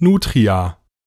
nutria.